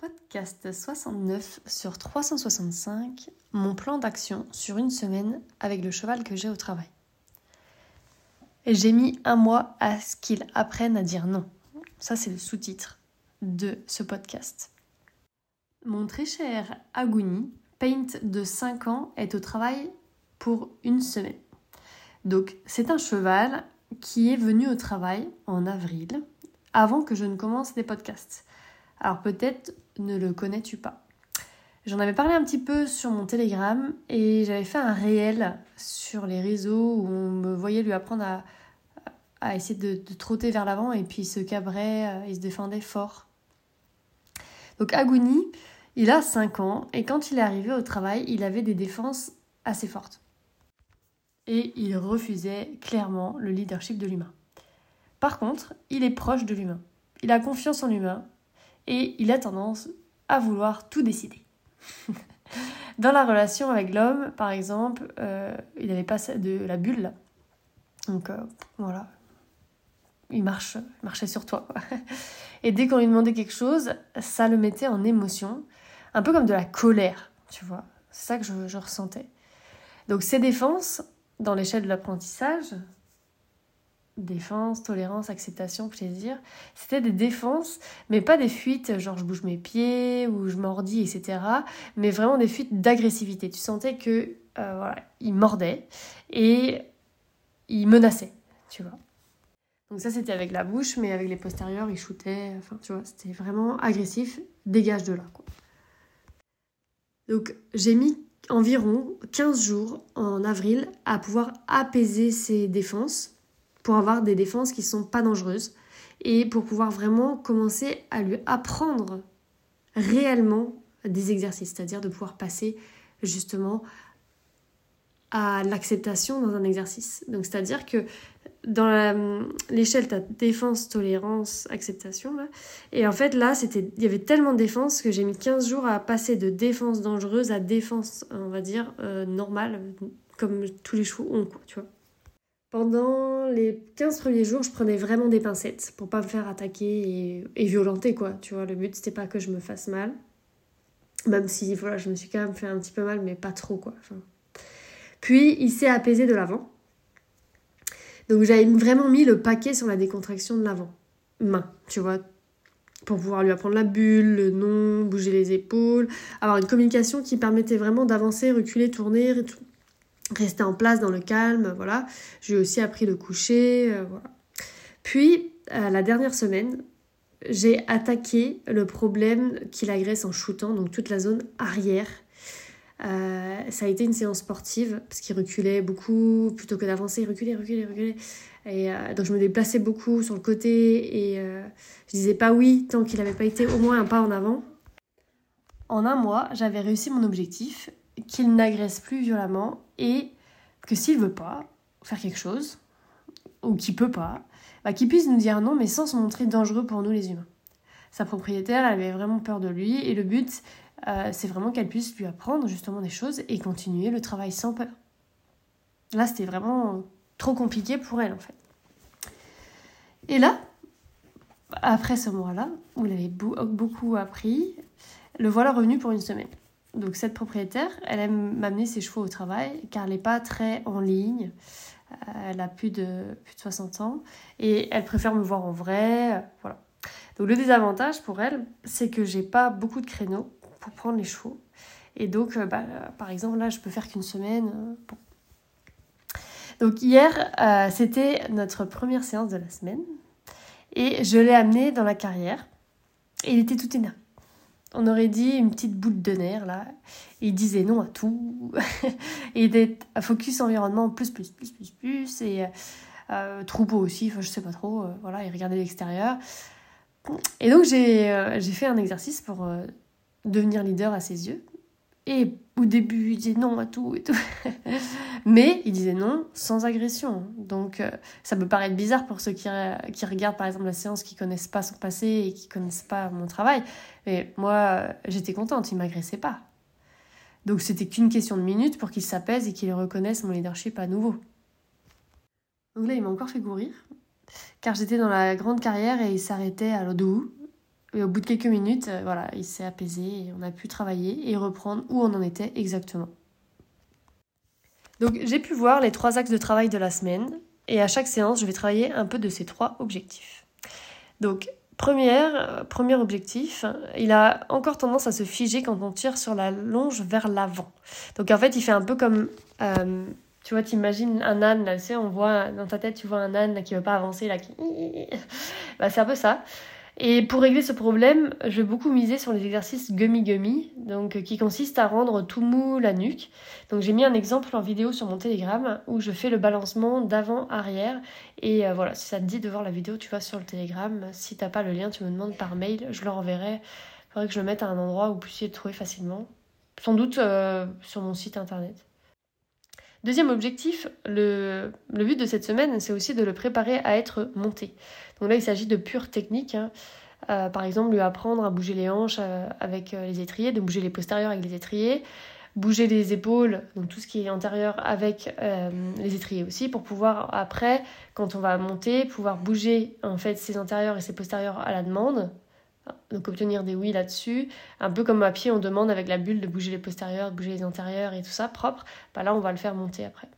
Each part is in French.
Podcast 69 sur 365, mon plan d'action sur une semaine avec le cheval que j'ai au travail. J'ai mis un mois à ce qu'il apprenne à dire non. Ça, c'est le sous-titre de ce podcast. Mon très cher Aguni, Paint de 5 ans, est au travail pour une semaine. Donc, c'est un cheval qui est venu au travail en avril, avant que je ne commence les podcasts. Alors peut-être ne le connais-tu pas. J'en avais parlé un petit peu sur mon Telegram et j'avais fait un réel sur les réseaux où on me voyait lui apprendre à, essayer de, trotter vers l'avant et puis il se cabrait, euh, il se défendait fort. Donc Aguni, il a 5 ans et quand il est arrivé au travail, il avait des défenses assez fortes. Et il refusait clairement le leadership de l'humain. Par contre, il est proche de l'humain. Il a confiance en l'humain et il a tendance à vouloir tout décider. Dans la relation avec l'homme, par exemple, euh, il n'avait pas de la bulle. Donc euh, voilà, il marche, marchait sur toi. Et dès qu'on lui demandait quelque chose, ça le mettait en émotion, un peu comme de la colère, tu vois. C'est ça que je, je ressentais. Donc ces défenses, dans l'échelle de l'apprentissage, défense, tolérance, acceptation, plaisir. C'était des défenses, mais pas des fuites, genre je bouge mes pieds ou je mordis, etc. Mais vraiment des fuites d'agressivité. Tu sentais que euh, voilà, il mordait et il menaçait, tu vois. Donc ça c'était avec la bouche, mais avec les postérieurs, il shootait. Enfin, tu vois, c'était vraiment agressif. Dégage de là, quoi. Donc j'ai mis environ 15 jours en avril à pouvoir apaiser ces défenses pour avoir des défenses qui ne sont pas dangereuses et pour pouvoir vraiment commencer à lui apprendre réellement des exercices, c'est-à-dire de pouvoir passer justement à l'acceptation dans un exercice. Donc c'est-à-dire que dans l'échelle, tu as défense, tolérance, acceptation. Là. Et en fait, là, c'était, il y avait tellement de défense que j'ai mis 15 jours à passer de défense dangereuse à défense, on va dire, euh, normale, comme tous les chevaux ont, quoi, tu vois. Pendant les 15 premiers jours, je prenais vraiment des pincettes pour pas me faire attaquer et, violenter, quoi. Tu vois, le but, c'était pas que je me fasse mal. Même si, voilà, je me suis quand même fait un petit peu mal, mais pas trop, quoi. Puis, il s'est apaisé de l'avant. Donc, j'avais vraiment mis le paquet sur la décontraction de l'avant. Main, tu vois, pour pouvoir lui apprendre la bulle, le nom, bouger les épaules, avoir une communication qui permettait vraiment d'avancer, reculer, tourner, tout rester en place dans le calme, voilà. J'ai aussi appris le coucher, euh, voilà. Puis, la dernière semaine, j'ai attaqué le problème qu'il agresse en shootant, donc toute la zone arrière. Euh, ça a été une séance sportive parce qu'il reculait beaucoup plutôt que d'avancer, il reculait, reculait, reculait. Et euh, donc je me déplaçais beaucoup sur le côté et je disais pas oui tant qu'il n'avait pas été au moins un pas en avant. En un mois, j'avais réussi mon objectif qu'il n'agresse plus violemment et que s'il veut pas faire quelque chose, ou qu'il peut pas, bah, qu'il puisse nous dire non, mais sans se montrer dangereux pour nous les humains. Sa propriétaire, elle avait vraiment peur de lui, et le but, euh, c'est vraiment qu'elle puisse lui apprendre justement des choses et continuer le travail sans peur. Là, c'était vraiment trop compliqué pour elle, en fait. Et là, après ce mois-là, où il avait beaucoup appris, le voilà revenu pour une semaine. Donc cette propriétaire, elle aime m'amener ses chevaux au travail car elle n'est pas très en ligne. Euh, elle a plus de, plus de 60 ans et elle préfère me voir en vrai. Euh, voilà. Donc le désavantage pour elle, c'est que j'ai pas beaucoup de créneaux pour prendre les chevaux. Et donc, euh, bah, par exemple, là, je peux faire qu'une semaine. Donc hier, c'était notre première séance de la semaine. Et je l'ai amené dans la carrière. Et il était tout énervé on aurait dit une petite boule de nerfs là. Il disait non à tout. était à focus environnement plus, plus, plus, plus, plus. Et euh, troupeau aussi, je sais pas trop. Euh, voilà, il regardait l'extérieur. Et donc j'ai euh, fait un exercice pour devenir leader à ses yeux. Et au début, il disait non à tout et tout. Mais il disait non sans agression. Donc euh, ça peut paraître bizarre pour ceux qui, qui, regardent par exemple la séance, qui connaissent pas son passé et qui connaissent pas mon travail. Mais moi, j'étais contente, il m'agressait pas. Donc c'était qu'une question de minutes pour qu'il s'apaise et qu'il reconnaisse mon leadership à nouveau. Donc là, il m'a encore fait courir, car j'étais dans la grande carrière et il s'arrêtait à l'Odou. Et au bout de quelques minutes, euh, voilà, il s'est apaisé et on a pu travailler et reprendre où on en était exactement. Donc j'ai pu voir les trois axes de travail de la semaine et à chaque séance, je vais travailler un peu de ces trois objectifs. Donc euh, premier objectif, il a encore tendance à se figer quand on tire sur la longe vers l'avant. Donc en fait, il fait un peu comme... Euh, tu vois, t'imagines un âne, là, tu sais, on voit dans ta tête, tu vois un âne qui veut pas avancer, là. Bah, c'est un peu ça. Et pour régler ce problème, je vais beaucoup miser sur les exercices gummy gummy, donc qui consistent à rendre tout mou la nuque. Donc j'ai mis un exemple en vidéo sur mon Telegram où je fais le balancement d'avant-arrière. Et euh, voilà, si ça te dit de voir la vidéo, tu vas sur le Telegram. Si t'as pas le lien, tu me demandes par mail, je le renverrai. Il faudrait que je le mette à un endroit où vous puissiez le trouver facilement. Sans doute euh, sur mon site internet. Deuxième objectif, le, but de cette semaine, c'est aussi de le préparer à être monté. Donc là, il s'agit de pure technique. Hein. Euh, par exemple, lui apprendre à bouger les hanches euh, avec euh, les étriers, de bouger les postérieurs avec les étriers, bouger les épaules, donc tout ce qui est antérieur avec les étriers aussi, pour pouvoir après, quand on va monter, pouvoir bouger en fait ses antérieurs et ses postérieurs à la demande, donc obtenir des oui là-dessus. Un peu comme à pied, on demande avec la bulle de bouger les postérieurs, de bouger les antérieurs et tout ça, propre. Bah là, on va le faire monter après.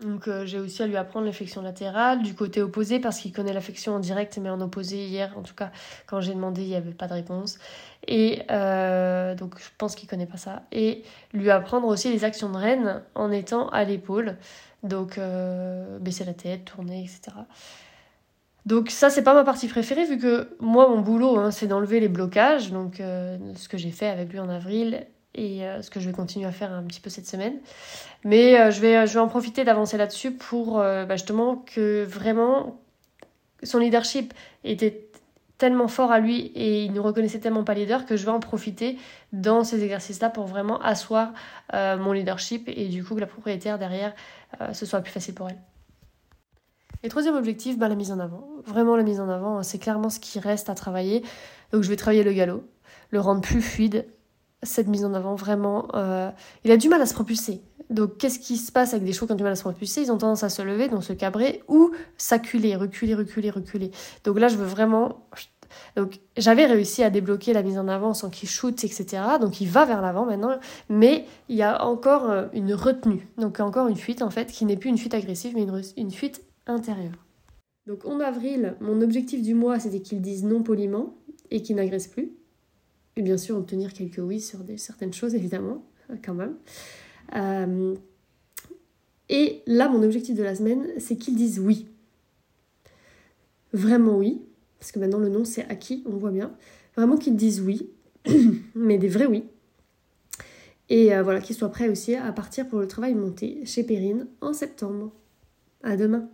Donc euh, j'ai aussi à lui apprendre flexion latérale du côté opposé parce qu'il connaît la flexion en direct mais en opposé hier. En tout cas, quand j'ai demandé, il n'y avait pas de réponse. Et euh, donc je pense qu'il connaît pas ça. Et lui apprendre aussi les actions de reine en étant à l'épaule. Donc euh, baisser la tête, tourner, etc. Donc ça, c'est pas ma partie préférée vu que moi, mon boulot, hein, c'est d'enlever les blocages. Donc euh, ce que j'ai fait avec lui en avril et euh, ce que je vais continuer à faire un petit peu cette semaine. Mais euh, je, vais, en profiter d'avancer là-dessus pour bah, justement que vraiment son leadership était tellement fort à lui et il ne reconnaissait tellement pas leader que je vais en profiter dans ces exercices-là pour vraiment asseoir mon leadership et du coup que la propriétaire derrière, ce soit plus facile pour elle. Et troisième objectif, bah, la mise en avant. Vraiment la mise en avant, c'est clairement ce qui reste à travailler. Donc je vais travailler le galop, le rendre plus fluide. Cette mise en avant, vraiment, euh, il a du mal à se propulser. Donc qu'est-ce qui se passe avec des chevaux qui ont du mal à se propulser? Ils ont tendance à se lever, donc se cabrer, ou s'acculer, reculer, reculer, reculer. Donc là, je veux vraiment... Donc j'avais réussi à débloquer la mise en avant sans qu'il shoot, etc. Donc il va vers l'avant maintenant, mais il y a encore euh, une retenue. Donc encore une fuite en fait, qui n'est plus une fuite agressive, mais une, une fuite intérieur. Donc en avril, mon objectif du mois, c'était qu'ils disent non poliment et qu'ils n'agressent plus. Et bien sûr, obtenir quelques oui sur des, certaines choses, évidemment, quand même. Euh, et là, mon objectif de la semaine, c'est qu'ils disent oui. Vraiment oui, parce que maintenant le nom c'est acquis, on voit bien. Vraiment qu'ils disent oui, mais des vrais oui. Et euh, voilà, qu'ils soient prêts aussi à partir pour le travail monté chez Perrine en septembre. À demain.